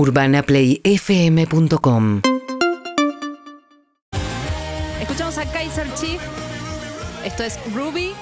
UrbanaPlayFM.com Escuchamos a Kaiser Chief. Esto es Ruby.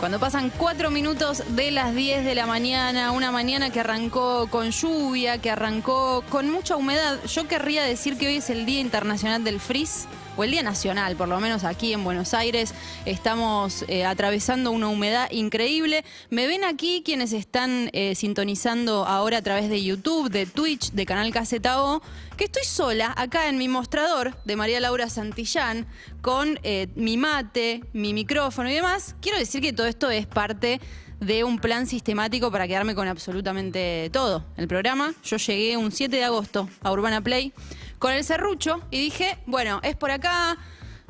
Cuando pasan cuatro minutos de las 10 de la mañana, una mañana que arrancó con lluvia, que arrancó con mucha humedad, yo querría decir que hoy es el Día Internacional del Frizz, o el Día Nacional, por lo menos aquí en Buenos Aires, estamos eh, atravesando una humedad increíble. Me ven aquí quienes están eh, sintonizando ahora a través de YouTube, de Twitch, de Canal KZO, que estoy sola acá en mi mostrador de María Laura Santillán, con eh, mi mate, mi micrófono y demás. Quiero decir que todo esto es parte de un plan sistemático para quedarme con absolutamente todo. El programa, yo llegué un 7 de agosto a Urbana Play con el serrucho y dije, bueno, es por acá,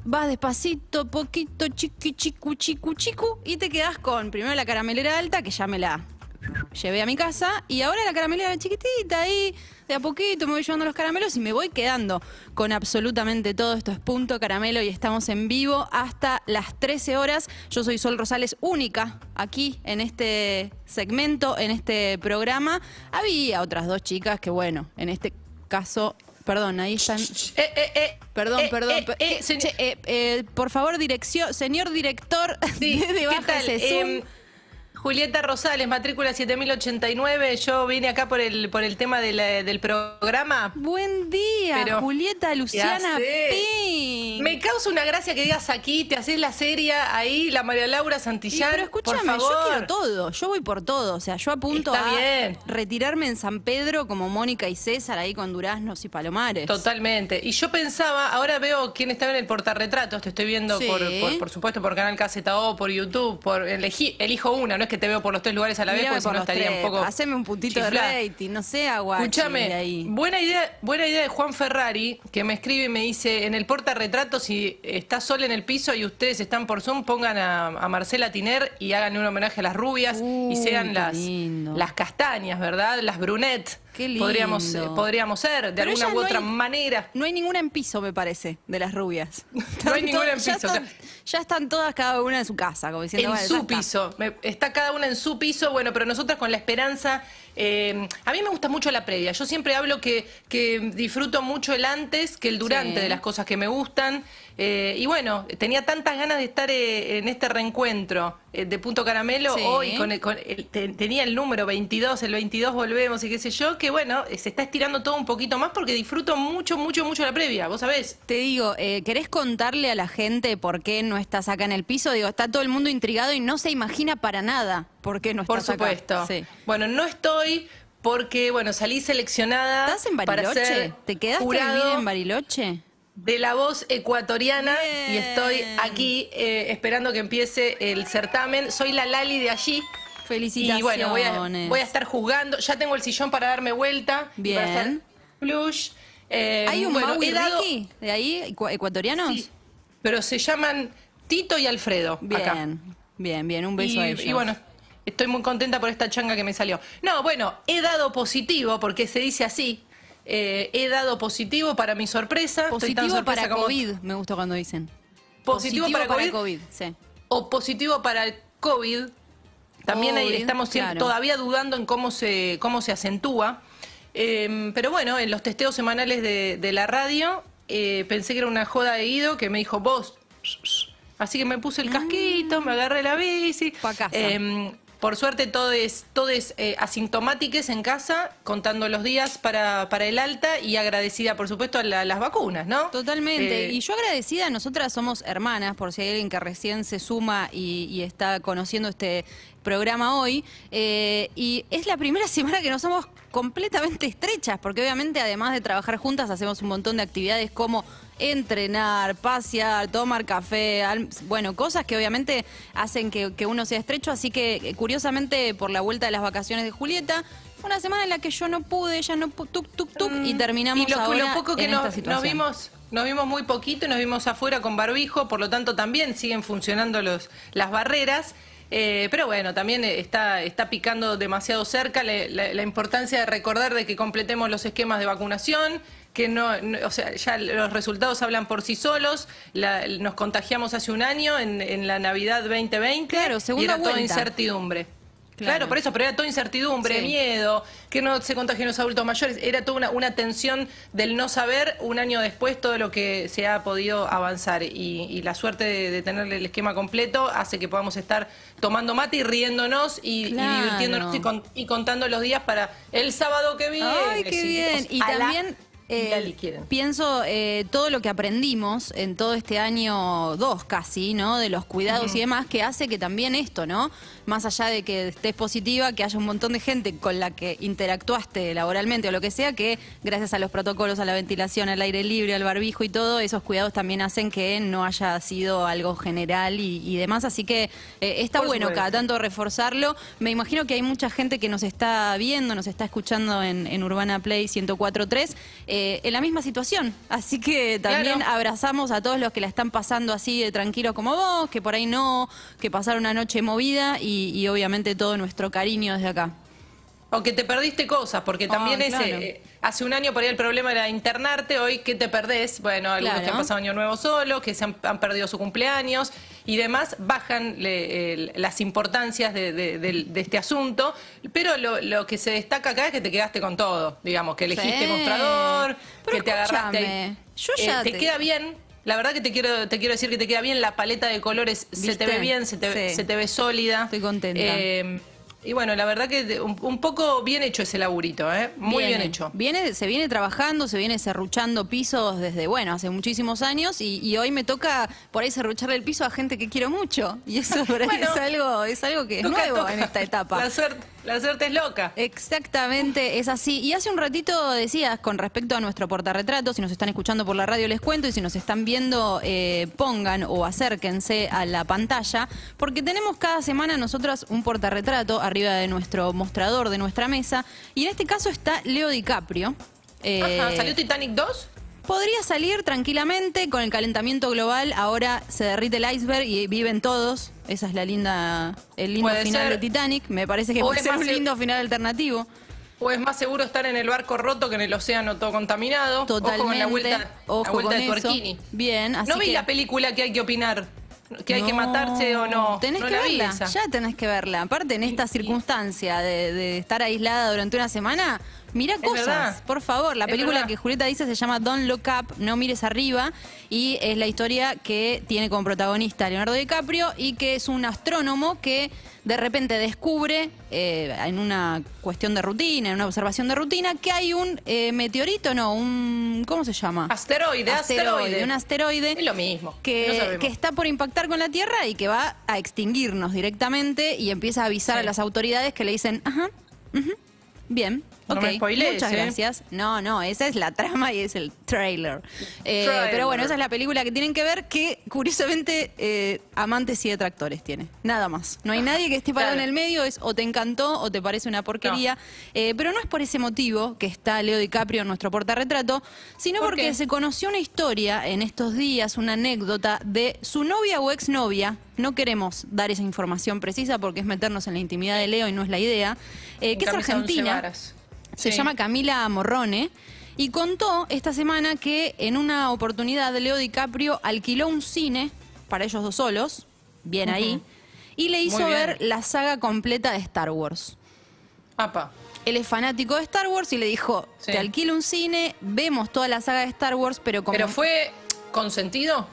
vas despacito, poquito, chiqui, chicu, chicu, chicu, y te quedas con primero la caramelera alta, que ya me la llevé a mi casa, y ahora la caramelera chiquitita ahí, de a poquito me voy llevando los caramelos y me voy quedando con absolutamente todo. Esto es Punto Caramelo y estamos en vivo hasta las 13 horas. Yo soy Sol Rosales, única aquí en este segmento, en este programa. Había otras dos chicas que, bueno, en este caso Perdón, ahí están. Eh, eh, eh, Perdón, eh, perdón. eh, eh, ¿qué- señor- che, por favor, dirección, señor director Sí, de, de ¿qué baja tal? ese Zoom. Julieta Rosales, matrícula 7089. Yo vine acá por el, por el tema de la- del programa. Buen día, pero- Julieta Luciana sé. Pin. Me causa una gracia que digas aquí, te haces la serie ahí, la María Laura Y, Santillán. pero escúchame, por favor. yo quiero todo, yo voy por todo, o sea, yo apunto Está a bien. retirarme en San Pedro como Mónica y César ahí con duraznos y palomares. Totalmente. Y yo pensaba, ahora veo quién estaba en el portarretratos, te estoy viendo Sí. por, por, por supuesto por Canal KZO, por YouTube, por elegí, elijo una, no es que te veo por los tres lugares a la vez, porque si no estaría tres, un poco. Haceme un puntito chiflada. de rating, no sé, de Escúchame, ahí. buena idea, buena idea de Juan Ferrari, que me escribe y me dice, en el portarretrato, si está sol en el piso y ustedes están por Zoom, pongan a, a Marcela Tiner y hagan un homenaje a las rubias y sean las, lindo. las castañas, ¿verdad? Las brunettes. Qué lindo. Podríamos, eh, podríamos ser, de Pero alguna u no otra hay- manera. No hay ninguna en piso, me parece, de las rubias. No hay ninguna en ya piso, Están, ya están todas cada una en su casa, como diciendo. En "Bueno, ya su está". piso, Me- está cada una en su piso, bueno, pero nosotras con la esperanza, eh, a mí me gusta mucho la previa, yo siempre hablo que, que disfruto mucho el antes que el durante Sí. de las cosas que me gustan, eh, y bueno, tenía tantas ganas de estar eh, en este reencuentro eh, de Punto Caramelo Sí. hoy, con el- con el- te- tenía el número 22, el 22 volvemos y qué sé yo, que bueno, se está estirando todo un poquito más porque disfruto mucho, mucho, mucho la previa, vos sabés. Te digo, eh, ¿querés contarle a la gente por qué no estás acá en el piso? Digo, está todo el mundo intrigado y no se imagina para nada por qué no Por estás acá. supuesto. Sí. Bueno, no estoy porque, bueno, salí seleccionada ¿Estás en para Bariloche? ser ¿Te quedaste a vivir en Bariloche? de la voz ecuatoriana Bien. y estoy aquí eh, esperando que empiece el certamen. Soy la Lali de allí. Felicitaciones. Y bueno, voy a, voy a estar jugando. Ya tengo el sillón para darme vuelta. Bien. para hacer plush. Eh, ¿Hay un bueno, Mau y he dado- Ricky de ahí, ecua- ecuatorianos? Sí, pero se llaman Tito y Alfredo. Bien, acá. bien, bien, un beso y, a ellos. y bueno, estoy muy contenta por esta changa que me salió. No, bueno, he dado positivo, porque se dice así. eh, he dado positivo para mi sorpresa. Estoy tan Positivo sorpresa para como- COVID, me gustó cuando dicen. Positivo para COVID. sí. O positivo para el COVID. También ahí estamos siempre- claro. todavía dudando en cómo se, cómo se acentúa. Eh, pero bueno, en los testeos semanales de, de la radio, eh, pensé que era una joda de Guido que me dijo, vos... Así que me puse el casquito, me agarré la bici. Pa' casa. Eh, por suerte, todo es, todo es eh, asintomáticos en casa, contando los días para, para el alta y agradecida, por supuesto, a la- las vacunas, ¿no? Totalmente. Eh, y yo agradecida, nosotras somos hermanas, por si hay alguien que recién se suma y, y está conociendo este programa hoy. eh, y es la primera semana que nos somos completamente estrechas, porque obviamente además de trabajar juntas hacemos un montón de actividades como entrenar, pasear, tomar café, bueno, cosas que obviamente hacen que, que uno sea estrecho, así que eh, curiosamente por la vuelta de las vacaciones de Julieta, fue una semana en la que yo no pude, ella no pu- tuk tuk tuk y terminamos Mm, y lo, ahora lo poco que en nos, esta nos vimos nos vimos muy poquito y nos vimos afuera con barbijo por lo tanto también siguen funcionando los las barreras eh, pero bueno, también está, está picando demasiado cerca la, la- la importancia de recordar de que completemos los esquemas de vacunación, que no, no- o sea, ya los resultados hablan por sí solos, la- nos contagiamos hace un año en, en la Navidad 2020 Claro, y era toda vuelta. incertidumbre. Claro. por eso, pero era toda incertidumbre, miedo, que no se contagien los adultos mayores, era toda una, una, tensión del no saber un año después todo lo que se ha podido avanzar y, la suerte de, tener el esquema completo hace que podamos estar tomando mate y riéndonos y, divirtiéndonos y, contando los días para el sábado que viene. Ay, qué bien. Y también... Eh, pienso eh, todo lo que aprendimos en todo este año dos casi, ¿no? De los cuidados y demás, que hace que también esto, ¿no? Más allá de que estés positiva, que haya un montón de gente con la que interactuaste laboralmente o lo que sea, que gracias a los protocolos, a la ventilación, al aire libre, al barbijo y todo, esos cuidados también hacen que no haya sido algo general y, demás. Así que eh, está bueno cada tanto reforzarlo. Me imagino que hay mucha gente que nos está viendo, nos está escuchando en, en Urbana Play 104.3 eh, en la misma situación. Así que también abrazamos a todos los que la están pasando así de tranquilos como vos, que por ahí no, que pasaron una noche movida y, obviamente todo nuestro cariño desde acá. O que te perdiste cosas, porque también ese, eh, hace un año por ahí el problema era internarte, hoy que te perdés, bueno, algunos que han pasado año nuevo solo, que se han, perdido su cumpleaños y demás, bajan las importancias de, este asunto, pero lo, que se destaca acá es que te quedaste con todo, digamos, que elegiste mostrador, que te agarraste. Yo eh, ya te, queda bien, la verdad que te quiero, te quiero decir que te queda bien, la paleta de colores se te ve bien, se te, se te ve sólida. Estoy contenta. Eh, y bueno, la verdad que un, poco bien hecho ese laburito, ¿eh? Muy bien hecho. Viene, se viene trabajando, se viene serruchando pisos desde, bueno, hace muchísimos años y, hoy me toca por ahí serrucharle el piso a gente que quiero mucho. Y eso es, algo, es algo que es nuevo en esta etapa. La suerte, la suerte es loca. Exactamente, es así. Y hace un ratito decías con respecto a nuestro portarretrato, si nos están escuchando por la radio les cuento y si nos están viendo eh, pongan o acérquense a la pantalla, porque tenemos cada semana nosotras un portarretrato arriba de nuestro mostrador, de nuestra mesa, y en este caso está Leo DiCaprio. Eh, ¿Salió Titanic 2? Podría salir tranquilamente con el calentamiento global. Ahora se derrite el iceberg y viven todos. Esa es la linda, el lindo final de Titanic. Me parece que puede ser un lindo final alternativo. O es más seguro estar en el barco roto que en el océano todo contaminado. Totalmente. Ojo con la vuelta, Ojo la vuelta de Bien, así No vi la película que hay que opinar que hay que matarse o no. Tenés que verla, ya tenés que verla. Aparte, en esta circunstancia de, estar aislada durante una semana, mira cosas, por favor. La película que Julieta dice se llama Don't Look Up, No Mires Arriba, y es la historia que tiene como protagonista Leonardo DiCaprio y que es un astrónomo que de repente descubre eh, en una cuestión de rutina, en una observación de rutina, que hay un eh, meteorito, no, un ¿cómo se llama? Asteroide, asteroide, un asteroide. Es lo mismo. Que, que, está por impactar con la Tierra y que va a extinguirnos directamente y empieza a avisar a las autoridades que le dicen, ajá, bien, Ok, muchas ¿eh? gracias. No, no, esa es la trama y es el trailer. Eh, pero bueno, esa es la película que tienen que ver que, curiosamente, eh, amantes y detractores tiene. Nada más. No hay nadie que esté parado en el medio, es o te encantó o te parece una porquería. pero no es por ese motivo que está Leo DiCaprio en nuestro portarretrato, sino porque se conoció una historia en estos días, una anécdota de su novia o exnovia, no queremos dar esa información precisa porque es meternos en la intimidad de Leo y no es la idea, que es argentina se llama Camila Morrone. Y contó esta semana que en una oportunidad Leo DiCaprio alquiló un cine para ellos dos solos, bien ahí, y le hizo ver la saga completa de Star Wars. Apa. Él es fanático de Star Wars y le dijo, te alquilo un cine, vemos toda la saga de Star Wars, pero como... ¿Pero fue consentido?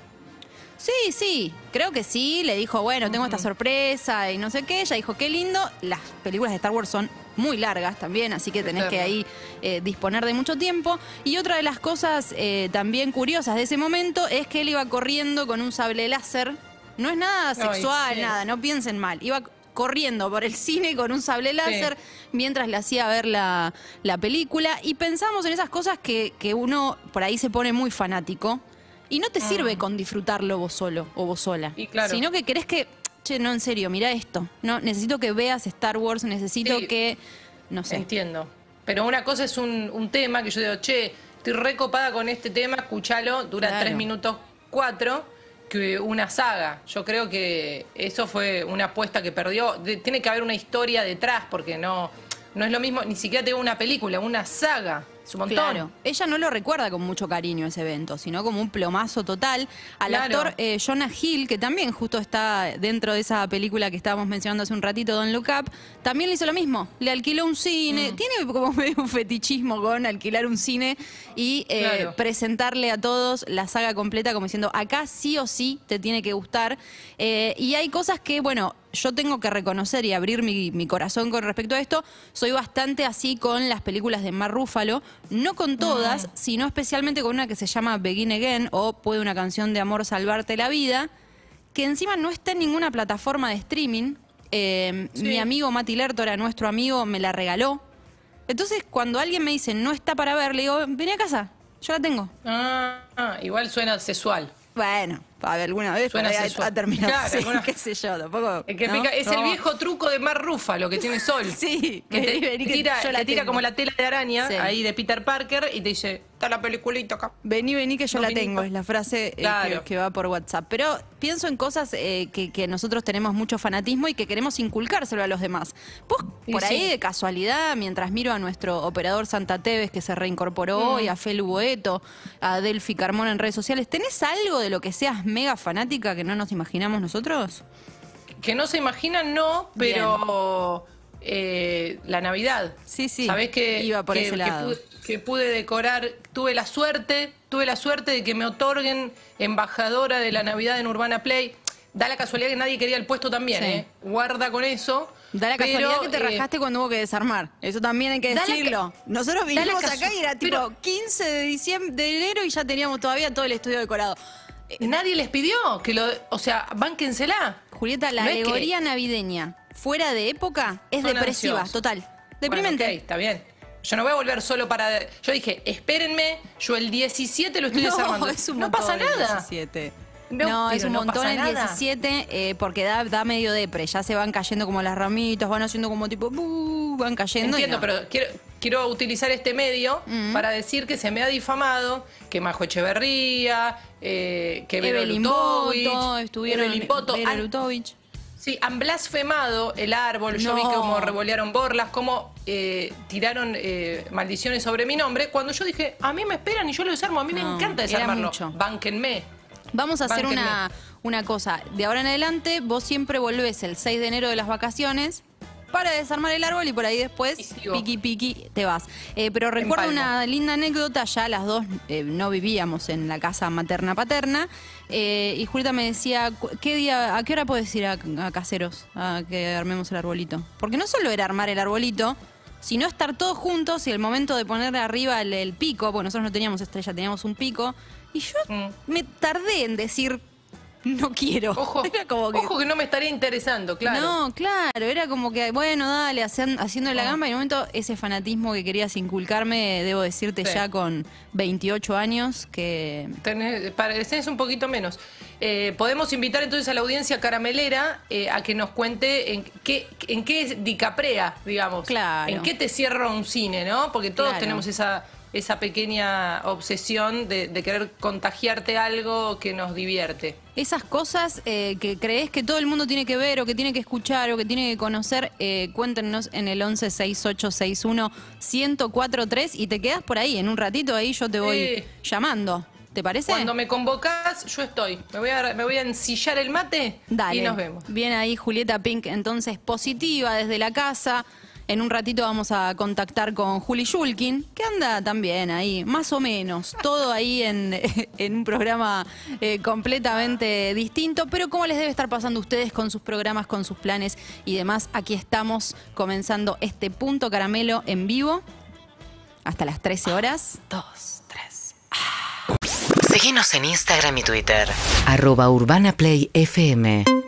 Sí, sí, creo que sí. Le dijo, bueno, tengo esta sorpresa y no sé qué. Ella dijo, qué lindo. Las películas de Star Wars son muy largas también, así que tenés que ahí eh, disponer de mucho tiempo. Y otra de las cosas eh, también curiosas de ese momento es que él iba corriendo con un sable láser. No es nada sexual, nada, no piensen mal. Iba corriendo por el cine con un sable láser mientras le hacía ver la, película. Y pensamos en esas cosas que, que uno por ahí se pone muy fanático. Y no te sirve mm. con disfrutarlo vos solo o vos sola. Sino que querés que che, no, en serio, mira esto. No, necesito que veas Star Wars, necesito que, no sé. Entiendo. Pero una cosa es un, tema que yo digo, che, estoy recopada con este tema, escúchalo, dura tres minutos cuatro, que una saga. Yo creo que eso fue una apuesta que perdió. tiene que haber una historia detrás, porque no, no es lo mismo, ni siquiera tengo una película, una saga. Es un montón. Claro. Ella no lo recuerda con mucho cariño ese evento, sino como un plomazo total. Al Claro. actor eh, Jonah Hill, que también justo está dentro de esa película que estábamos mencionando hace un ratito, Don Look Up, también le hizo lo mismo. Le alquiló un cine. Mm. Tiene como medio un fetichismo con alquilar un cine y eh, Claro. presentarle a todos la saga completa como diciendo, acá sí o sí te tiene que gustar. Eh, y hay cosas que, bueno, yo tengo que reconocer y abrir mi, mi corazón con respecto a esto. Soy bastante así con las películas de Mar Rúfalo, no con todas, sino especialmente con una que se llama Begin Again o Puede una canción de amor salvarte la vida, que encima no está en ninguna plataforma de streaming. Eh, Sí. Mi amigo Mati Lertora, nuestro amigo, me la regaló. Entonces, cuando alguien me dice no está para ver, le digo, vení a casa, yo la tengo. Ah, ah, igual suena sexual. Bueno, a ver, alguna vez Suena por ahí sensual. ha terminado Claro, así, alguna- qué sé yo, tampoco. El que ¿no? pica- es el No. viejo truco de Mar Rúfalo que tiene Sol. Sí, Que te que tira, yo la te tira como la tela de araña Sí. ahí de Peter Parker y te dice, está la peliculita acá. Vení, vení, que yo No, la tengo, es la frase eh, Claro. que, que va por WhatsApp. Pero pienso en cosas eh, que, que nosotros tenemos mucho fanatismo y que queremos inculcárselo a los demás. Vos, por ahí sí. de casualidad, mientras miro a nuestro operador Santa Teves que se reincorporó Mm. hoy, a Felu Boeto, a Delphi Carmona en redes sociales, ¿tenés algo de lo que seas mega fanática que no nos imaginamos nosotros? Que no se imaginan, no, pero eh, la Navidad. Sí, sí, Sabés que, iba por que- ese que lado. pude, que pude decorar, tuve la suerte, tuve la suerte de que me otorguen embajadora de la Navidad en Urbana Play. Da la casualidad que nadie quería el puesto también, Sí. ¿eh? Guarda con eso. Da la pero, casualidad que te eh, rajaste cuando hubo que desarmar. Eso también hay que decirlo. Nosotros vinimos acá y era tipo pero- 15 de diciembre de enero y ya teníamos todavía todo el estudio decorado. Nadie les pidió que lo, o sea, bánquensela. Julieta, la No es que- alegoría navideña fuera de época es Son depresiva, ansiosos. total. Deprimente. Bueno, está bien. Yo no voy a volver solo para. Yo dije, espérenme, yo el 17 lo estoy desarmando. No, es un no pasa nada. 17. No, No, es un no montón el nada. 17 eh, porque da, da medio depre. Ya se van cayendo como las ramitas, van haciendo como tipo, van cayendo. y Entiendo, no. pero quiero, quiero utilizar este medio para decir que se me ha difamado que Majo Echeverría, eh, que Evelyn Boto, estuvieron Evelyn Boto, Vera han- Lutovich. Sí, han blasfemado el árbol. Yo vi cómo revolearon borlas, cómo eh, tiraron eh, maldiciones sobre mi nombre. Cuando yo dije, a mí me esperan y yo lo desarmo, a mí No, me encanta desarmarlo. mucho. Bánquenme. Vamos a hacer una, una cosa. De ahora en adelante, vos siempre volvés el 6 de enero de las vacaciones para desarmar el árbol y por ahí después, piqui piqui, te vas. Eh, pero recuerdo una linda anécdota, ya las dos eh, no vivíamos en la casa materna-paterna, eh, y Julieta me decía, ¿qué día, ¿a qué hora puedes ir a, a caseros a que armemos el arbolito? Porque no solo era armar el arbolito, sino estar todos juntos y el momento de poner arriba el, el pico, porque nosotros no teníamos estrella, teníamos un pico, y yo Mm. me tardé en decir, no quiero. Ojo, Era como que, ojo que no me estaría interesando, claro. No, claro, era como que, bueno, dale, hacen- haciendo la gamba y en un momento ese fanatismo que querías inculcarme, debo decirte Sí. ya con 28 años, que Tenés, pareces un poquito menos. Eh, podemos invitar entonces a la audiencia caramelera eh, a que nos cuente en qué, en qué dicaprea, digamos. Claro. En qué te cierra un cine, ¿no? Porque todos Claro. tenemos esa, esa pequeña obsesión de, de querer contagiarte algo que nos divierte. esas cosas eh, que crees que todo el mundo tiene que ver o que tiene que escuchar o que tiene que conocer, eh, cuéntenos en el 11 6861 1043 y te quedas por ahí, en un ratito ahí yo te voy llamando. ¿Te parece? Cuando me convocas, yo estoy. Me voy a, me voy a ensillar el mate Dale. y nos vemos. Bien ahí, Julieta Pink, entonces positiva desde la casa. En un ratito vamos a contactar con Juli Shulkin, que anda también ahí, más o menos. Todo ahí en, en un programa eh, completamente distinto. Pero ¿cómo les debe estar pasando a ustedes con sus programas, con sus planes y demás? Aquí estamos comenzando este punto caramelo en vivo. Hasta las 13 horas. Dos, tres. Síguenos en Instagram y Twitter. Arroba Urbana Play FM.